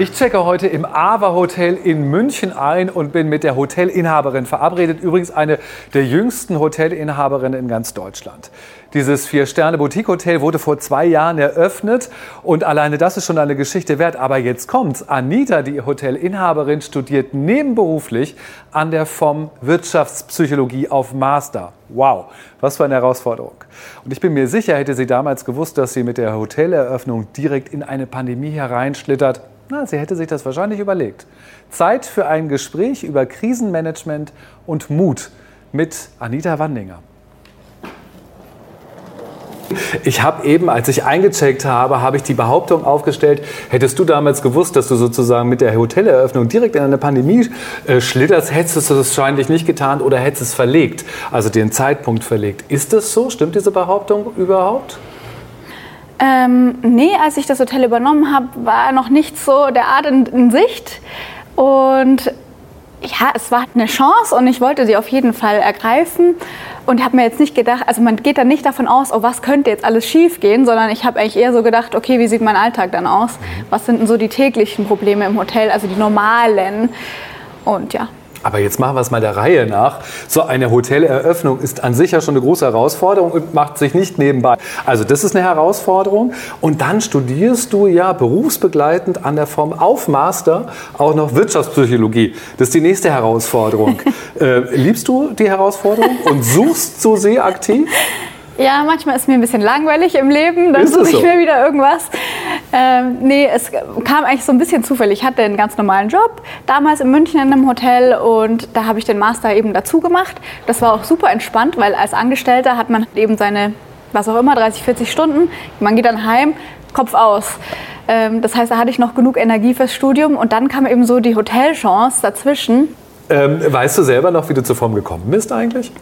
Ich checke heute im Ava Hotel in München ein und bin mit der Hotelinhaberin verabredet. Übrigens eine der jüngsten Hotelinhaberinnen in ganz Deutschland. Dieses Vier-Sterne-Boutique-Hotel wurde vor zwei Jahren eröffnet und alleine das ist schon eine Geschichte wert. Aber jetzt kommt's. Anita, die Hotelinhaberin, studiert nebenberuflich an der FOM Wirtschaftspsychologie auf Master. Wow, was für eine Herausforderung. Und ich bin mir sicher, hätte sie damals gewusst, dass sie mit der Hoteleröffnung direkt in eine Pandemie hereinschlittert, na, sie hätte sich das wahrscheinlich überlegt. Zeit für ein Gespräch über Krisenmanagement und Mut mit Anita Wandinger. Ich habe eben, als ich eingecheckt habe, habe ich die Behauptung aufgestellt, hättest du damals gewusst, dass du sozusagen mit der Hoteleröffnung direkt in eine Pandemie äh, schlitterst, hättest du es wahrscheinlich nicht getan oder hättest es verlegt, also den Zeitpunkt verlegt. Ist das so? Stimmt diese Behauptung überhaupt? Ähm, nee, als ich das Hotel übernommen habe, war noch nicht so der Art in, in Sicht. Und ja, es war eine Chance und ich wollte sie auf jeden Fall ergreifen und habe mir jetzt nicht gedacht, also man geht dann nicht davon aus, oh, was könnte jetzt alles schief gehen, sondern ich habe eigentlich eher so gedacht, okay, wie sieht mein Alltag dann aus? Was sind denn so die täglichen Probleme im Hotel, also die normalen? Und ja, aber jetzt machen wir es mal der Reihe nach. So eine Hoteleröffnung ist an sich ja schon eine große Herausforderung und macht sich nicht nebenbei. Also das ist eine Herausforderung. Und dann studierst du ja berufsbegleitend an der Form auf Master auch noch Wirtschaftspsychologie. Das ist die nächste Herausforderung. äh, liebst du die Herausforderung und suchst du sie aktiv? Ja, manchmal ist mir ein bisschen langweilig im Leben, dann suche ich so? mir wieder irgendwas. Ähm, nee, es kam eigentlich so ein bisschen zufällig. Ich hatte einen ganz normalen Job, damals in München in einem Hotel und da habe ich den Master eben dazu gemacht. Das war auch super entspannt, weil als Angestellter hat man eben seine, was auch immer, 30, 40 Stunden. Man geht dann heim, Kopf aus. Ähm, das heißt, da hatte ich noch genug Energie fürs Studium und dann kam eben so die Hotelchance dazwischen. Ähm, weißt du selber noch, wie du zur Form gekommen bist eigentlich?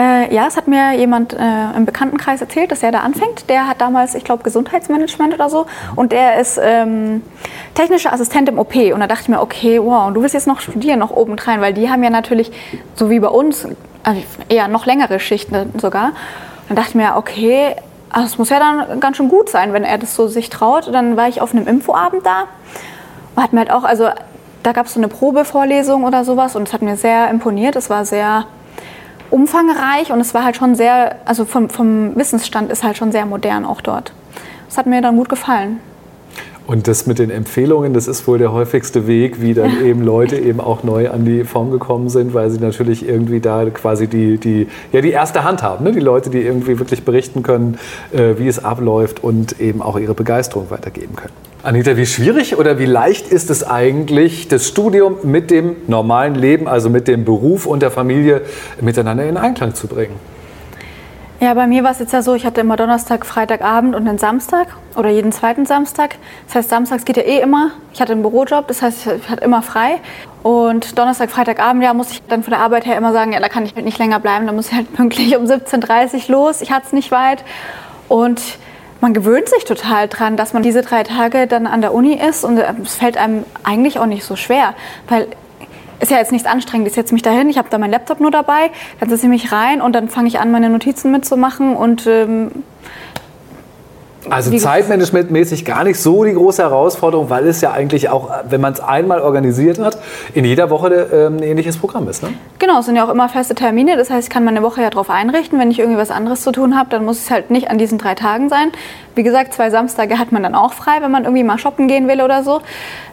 Äh, ja, es hat mir jemand äh, im Bekanntenkreis erzählt, dass er da anfängt. Der hat damals, ich glaube, Gesundheitsmanagement oder so. Und der ist ähm, technischer Assistent im OP. Und da dachte ich mir, okay, wow, und du willst jetzt noch studieren, noch obendrein, weil die haben ja natürlich, so wie bei uns, also eher noch längere Schichten sogar. Dann dachte ich mir, okay, also es muss ja dann ganz schön gut sein, wenn er das so sich traut. Und dann war ich auf einem Infoabend da und hat mir halt auch, also da gab es so eine Probevorlesung oder sowas und es hat mir sehr imponiert. Es war sehr umfangreich und es war halt schon sehr, also vom, vom Wissensstand ist halt schon sehr modern auch dort. Das hat mir dann gut gefallen. Und das mit den Empfehlungen, das ist wohl der häufigste Weg, wie dann eben Leute eben auch neu an die Form gekommen sind, weil sie natürlich irgendwie da quasi die, die, ja, die erste Hand haben. Ne? Die Leute, die irgendwie wirklich berichten können, äh, wie es abläuft und eben auch ihre Begeisterung weitergeben können. Anita, wie schwierig oder wie leicht ist es eigentlich, das Studium mit dem normalen Leben, also mit dem Beruf und der Familie miteinander in Einklang zu bringen? Ja, bei mir war es jetzt ja so, ich hatte immer Donnerstag, Freitagabend und einen Samstag oder jeden zweiten Samstag. Das heißt, samstags geht ja eh immer. Ich hatte einen Bürojob, das heißt, ich hatte immer frei. Und Donnerstag, Freitagabend, ja, muss ich dann von der Arbeit her immer sagen, ja, da kann ich nicht länger bleiben, da muss ich halt pünktlich um 17.30 Uhr los. Ich hatte es nicht weit. Und man gewöhnt sich total dran, dass man diese drei Tage dann an der Uni ist und es fällt einem eigentlich auch nicht so schwer, weil ist ja jetzt nichts anstrengendes. Ich setze mich dahin, ich habe da meinen Laptop nur dabei, dann setze ich mich rein und dann fange ich an, meine Notizen mitzumachen und ähm, also zeitmanagementmäßig gar nicht so die große Herausforderung, weil es ja eigentlich auch, wenn man es einmal organisiert hat, in jeder Woche ähm, ein ähnliches Programm ist. Ne? Genau, es sind ja auch immer feste Termine. Das heißt, ich kann meine Woche ja darauf einrichten. Wenn ich irgendwie was anderes zu tun habe, dann muss es halt nicht an diesen drei Tagen sein. Wie gesagt, zwei Samstage hat man dann auch frei, wenn man irgendwie mal shoppen gehen will oder so.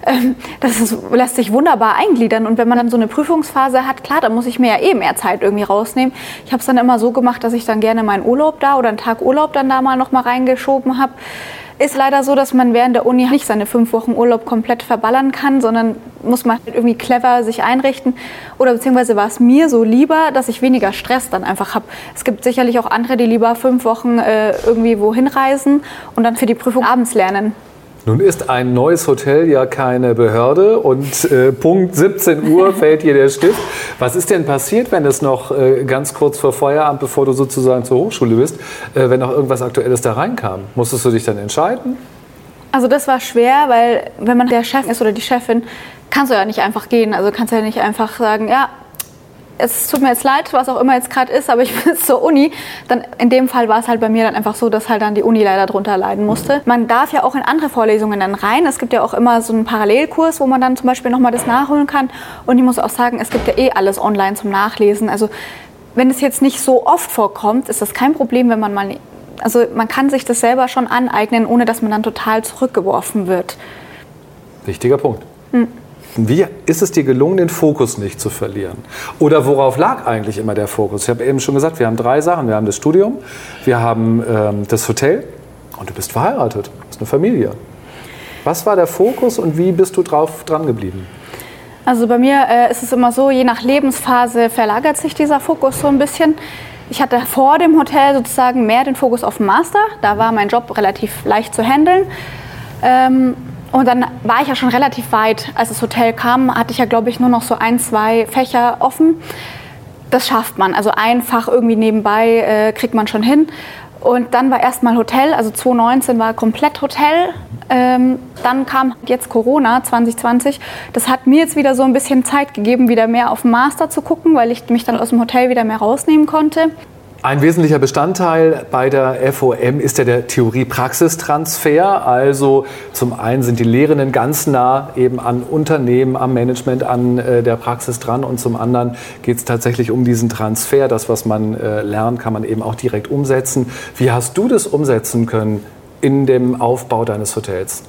Ähm, das ist, lässt sich wunderbar eingliedern. Und wenn man dann so eine Prüfungsphase hat, klar, dann muss ich mir ja eh mehr Zeit irgendwie rausnehmen. Ich habe es dann immer so gemacht, dass ich dann gerne meinen Urlaub da oder einen Tag Urlaub dann da mal noch mal reingeschoben habe. Ist leider so, dass man während der Uni nicht seine fünf Wochen Urlaub komplett verballern kann, sondern muss man halt irgendwie clever sich einrichten. Oder beziehungsweise war es mir so lieber, dass ich weniger Stress dann einfach habe. Es gibt sicherlich auch andere, die lieber fünf Wochen äh, irgendwie wohin reisen und dann für die Prüfung abends lernen. Nun ist ein neues Hotel ja keine Behörde und äh, Punkt 17 Uhr fällt hier der Stift. Was ist denn passiert, wenn es noch äh, ganz kurz vor Feierabend, bevor du sozusagen zur Hochschule bist, äh, wenn noch irgendwas Aktuelles da reinkam? Musstest du dich dann entscheiden? Also das war schwer, weil wenn man der Chef ist oder die Chefin, kannst du ja nicht einfach gehen. Also kannst du ja nicht einfach sagen, ja, es tut mir jetzt leid, was auch immer jetzt gerade ist, aber ich bin zur Uni. Dann in dem Fall war es halt bei mir dann einfach so, dass halt dann die Uni leider drunter leiden musste. Man darf ja auch in andere Vorlesungen dann rein. Es gibt ja auch immer so einen Parallelkurs, wo man dann zum Beispiel nochmal das nachholen kann. Und ich muss auch sagen, es gibt ja eh alles online zum Nachlesen. Also wenn es jetzt nicht so oft vorkommt, ist das kein Problem, wenn man mal, also man kann sich das selber schon aneignen, ohne dass man dann total zurückgeworfen wird. Wichtiger Punkt. Hm. Wie ist es dir gelungen, den Fokus nicht zu verlieren? Oder worauf lag eigentlich immer der Fokus? Ich habe eben schon gesagt, wir haben drei Sachen. Wir haben das Studium, wir haben ähm, das Hotel und du bist verheiratet, hast eine Familie. Was war der Fokus und wie bist du drauf dran geblieben? Also bei mir äh, ist es immer so, je nach Lebensphase verlagert sich dieser Fokus so ein bisschen. Ich hatte vor dem Hotel sozusagen mehr den Fokus auf dem Master. Da war mein Job relativ leicht zu handeln. Ähm, und dann war ich ja schon relativ weit. Als das Hotel kam, hatte ich ja, glaube ich, nur noch so ein, zwei Fächer offen. Das schafft man. Also einfach irgendwie nebenbei äh, kriegt man schon hin. Und dann war erstmal Hotel, also 2019 war komplett Hotel. Ähm, dann kam jetzt Corona 2020. Das hat mir jetzt wieder so ein bisschen Zeit gegeben, wieder mehr auf den Master zu gucken, weil ich mich dann aus dem Hotel wieder mehr rausnehmen konnte. Ein wesentlicher Bestandteil bei der FOM ist ja der Theorie-Praxistransfer. Also zum einen sind die Lehrenden ganz nah eben an Unternehmen, am Management, an äh, der Praxis dran und zum anderen geht es tatsächlich um diesen Transfer. Das, was man äh, lernt, kann man eben auch direkt umsetzen. Wie hast du das umsetzen können in dem Aufbau deines Hotels?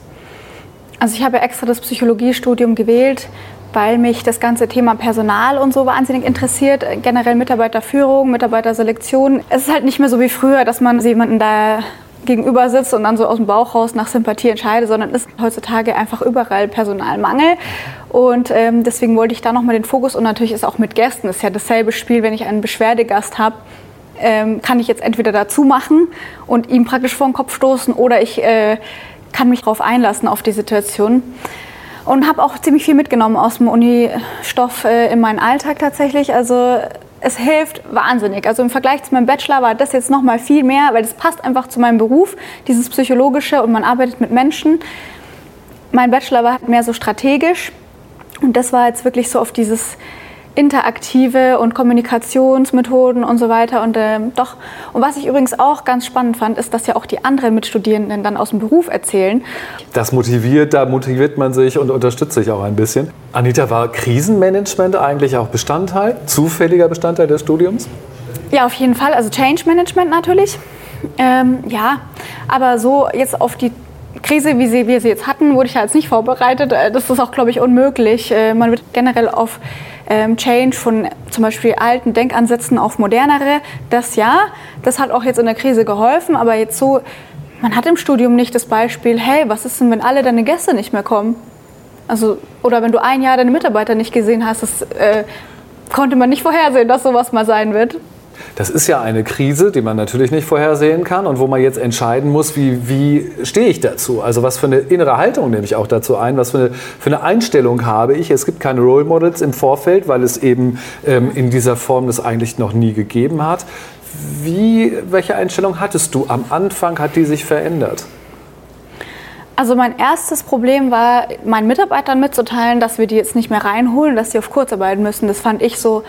Also ich habe extra das Psychologiestudium gewählt, weil mich das ganze Thema Personal und so wahnsinnig interessiert. Generell Mitarbeiterführung, Mitarbeiterselektion. Es ist halt nicht mehr so wie früher, dass man jemanden da gegenüber sitzt und dann so aus dem Bauch raus nach Sympathie entscheidet, sondern es ist heutzutage einfach überall Personalmangel. Und ähm, deswegen wollte ich da nochmal den Fokus und natürlich ist auch mit Gästen, ist ja dasselbe Spiel, wenn ich einen Beschwerdegast habe, ähm, kann ich jetzt entweder dazu machen und ihm praktisch vor den Kopf stoßen oder ich äh, kann mich darauf einlassen auf die Situation und habe auch ziemlich viel mitgenommen aus dem Uni-Stoff äh, in meinen Alltag tatsächlich. Also es hilft wahnsinnig. Also im Vergleich zu meinem Bachelor war das jetzt noch mal viel mehr, weil das passt einfach zu meinem Beruf, dieses psychologische und man arbeitet mit Menschen. Mein Bachelor war halt mehr so strategisch und das war jetzt wirklich so auf dieses interaktive und Kommunikationsmethoden und so weiter. Und äh, doch, und was ich übrigens auch ganz spannend fand, ist, dass ja auch die anderen Mitstudierenden dann aus dem Beruf erzählen. Das motiviert, da motiviert man sich und unterstützt sich auch ein bisschen. Anita, war Krisenmanagement eigentlich auch Bestandteil, zufälliger Bestandteil des Studiums? Ja, auf jeden Fall. Also Change Management natürlich. Ähm, ja, aber so jetzt auf die Krise, wie sie, wir sie jetzt hatten, wurde ich ja jetzt nicht vorbereitet. Äh, das ist auch, glaube ich, unmöglich. Äh, man wird generell auf ähm, Change von zum Beispiel alten Denkansätzen auf modernere, das ja, das hat auch jetzt in der Krise geholfen, aber jetzt so, man hat im Studium nicht das Beispiel, hey, was ist denn, wenn alle deine Gäste nicht mehr kommen? Also, oder wenn du ein Jahr deine Mitarbeiter nicht gesehen hast, das äh, konnte man nicht vorhersehen, dass sowas mal sein wird. Das ist ja eine Krise, die man natürlich nicht vorhersehen kann und wo man jetzt entscheiden muss, wie, wie stehe ich dazu? Also was für eine innere Haltung nehme ich auch dazu ein? Was für eine, für eine Einstellung habe ich? Es gibt keine Role Models im Vorfeld, weil es eben ähm, in dieser Form das eigentlich noch nie gegeben hat. Wie, welche Einstellung hattest du? Am Anfang hat die sich verändert? Also mein erstes Problem war, meinen Mitarbeitern mitzuteilen, dass wir die jetzt nicht mehr reinholen, dass sie auf Kurzarbeit müssen. Das fand ich so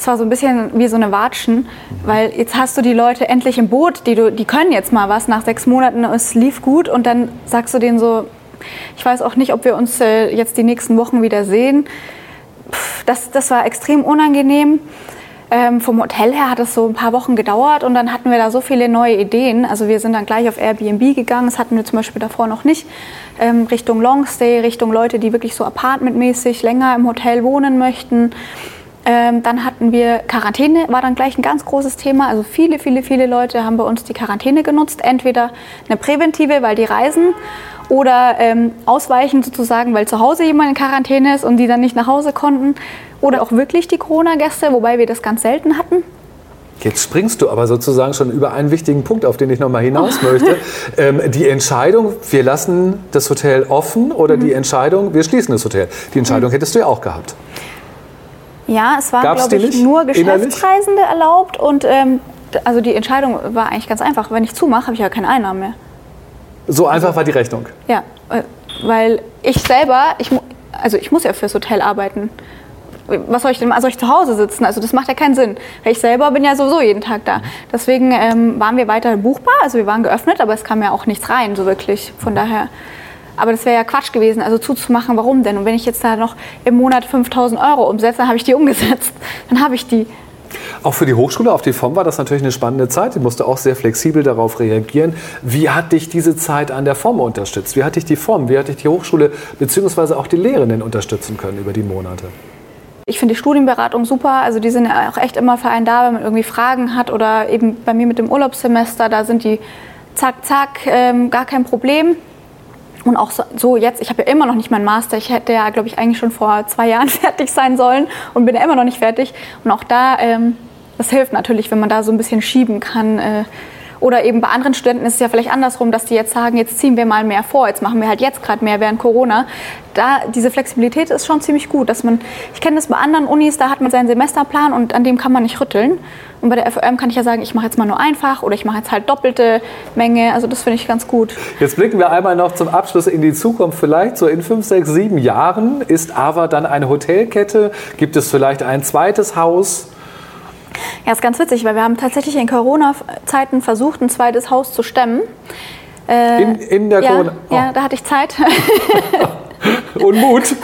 es war so ein bisschen wie so eine Watschen, weil jetzt hast du die Leute endlich im Boot, die, du, die können jetzt mal was nach sechs Monaten, es lief gut und dann sagst du denen so, ich weiß auch nicht, ob wir uns äh, jetzt die nächsten Wochen wieder sehen. das, das war extrem unangenehm. Ähm, vom Hotel her hat es so ein paar Wochen gedauert und dann hatten wir da so viele neue Ideen. Also wir sind dann gleich auf Airbnb gegangen, das hatten wir zum Beispiel davor noch nicht. Ähm, Richtung Longstay, Richtung Leute, die wirklich so apartmentmäßig länger im Hotel wohnen möchten. Ähm, dann hatten wir Quarantäne, war dann gleich ein ganz großes Thema. Also viele, viele, viele Leute haben bei uns die Quarantäne genutzt. Entweder eine präventive, weil die reisen, oder ähm, ausweichen sozusagen, weil zu Hause jemand in Quarantäne ist und die dann nicht nach Hause konnten. Oder auch wirklich die Corona-Gäste, wobei wir das ganz selten hatten. Jetzt springst du aber sozusagen schon über einen wichtigen Punkt, auf den ich noch mal hinaus möchte. Ähm, die Entscheidung, wir lassen das Hotel offen oder mhm. die Entscheidung, wir schließen das Hotel. Die Entscheidung mhm. hättest du ja auch gehabt. Ja, es waren, glaube ich, nicht? nur Geschäftsreisende Innerlich? erlaubt. Und ähm, also die Entscheidung war eigentlich ganz einfach. Wenn ich zumache, habe ich ja keine Einnahmen mehr. So einfach war die Rechnung? Ja, äh, weil ich selber, ich, also ich muss ja fürs Hotel arbeiten. was soll ich denn, soll ich zu Hause sitzen? Also das macht ja keinen Sinn. Weil ich selber bin ja sowieso jeden Tag da. Deswegen ähm, waren wir weiter buchbar, also wir waren geöffnet, aber es kam ja auch nichts rein, so wirklich. Von daher. Aber das wäre ja Quatsch gewesen, also zuzumachen, warum denn? Und wenn ich jetzt da noch im Monat 5000 Euro umsetze, dann habe ich die umgesetzt. Dann habe ich die. Auch für die Hochschule, auf die FOM war das natürlich eine spannende Zeit. Die musste auch sehr flexibel darauf reagieren. Wie hat dich diese Zeit an der FOM unterstützt? Wie hat dich die FOM, wie hat dich die Hochschule bzw. auch die Lehrenden unterstützen können über die Monate? Ich finde die Studienberatung super. Also die sind ja auch echt immer für einen da, wenn man irgendwie Fragen hat oder eben bei mir mit dem Urlaubssemester, da sind die zack, zack, ähm, gar kein Problem. Und auch so, so jetzt, ich habe ja immer noch nicht meinen Master. Ich hätte ja, glaube ich, eigentlich schon vor zwei Jahren fertig sein sollen und bin ja immer noch nicht fertig. Und auch da, ähm, das hilft natürlich, wenn man da so ein bisschen schieben kann. Äh, oder eben bei anderen Studenten ist es ja vielleicht andersrum, dass die jetzt sagen, jetzt ziehen wir mal mehr vor, jetzt machen wir halt jetzt gerade mehr während Corona. Da diese Flexibilität ist schon ziemlich gut, dass man, ich kenne das bei anderen Unis, da hat man seinen Semesterplan und an dem kann man nicht rütteln. Und bei der FOM kann ich ja sagen, ich mache jetzt mal nur einfach oder ich mache jetzt halt doppelte Menge. Also das finde ich ganz gut. Jetzt blicken wir einmal noch zum Abschluss in die Zukunft. Vielleicht so in fünf, sechs, sieben Jahren ist AVA dann eine Hotelkette. Gibt es vielleicht ein zweites Haus? Ja, ist ganz witzig, weil wir haben tatsächlich in Corona-Zeiten versucht, ein zweites Haus zu stemmen. Äh, in, in der ja, Corona? Oh. Ja, da hatte ich Zeit. Und Mut.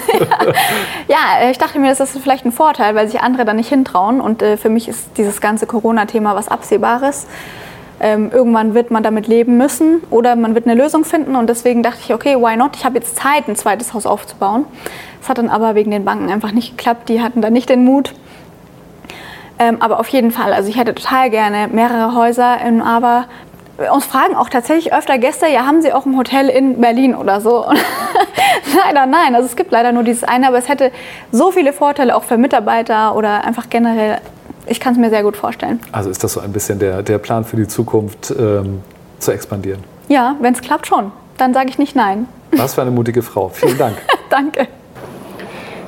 ja, äh, ich dachte mir, das ist vielleicht ein Vorteil, weil sich andere da nicht hintrauen. Und äh, für mich ist dieses ganze Corona-Thema was Absehbares. Ähm, irgendwann wird man damit leben müssen oder man wird eine Lösung finden. Und deswegen dachte ich, okay, why not? Ich habe jetzt Zeit, ein zweites Haus aufzubauen. Das hat dann aber wegen den Banken einfach nicht geklappt. Die hatten da nicht den Mut. Ähm, aber auf jeden Fall, also ich hätte total gerne mehrere Häuser in Aber. Uns fragen auch tatsächlich öfter Gäste, ja, haben Sie auch ein Hotel in Berlin oder so? leider nein, also es gibt leider nur dieses eine, aber es hätte so viele Vorteile auch für Mitarbeiter oder einfach generell. Ich kann es mir sehr gut vorstellen. Also ist das so ein bisschen der, der Plan für die Zukunft, ähm, zu expandieren? Ja, wenn es klappt schon. Dann sage ich nicht nein. Was für eine mutige Frau. Vielen Dank. Danke.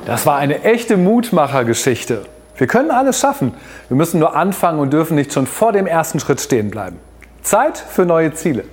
Das war eine echte Mutmachergeschichte. Wir können alles schaffen. Wir müssen nur anfangen und dürfen nicht schon vor dem ersten Schritt stehen bleiben. Zeit für neue Ziele.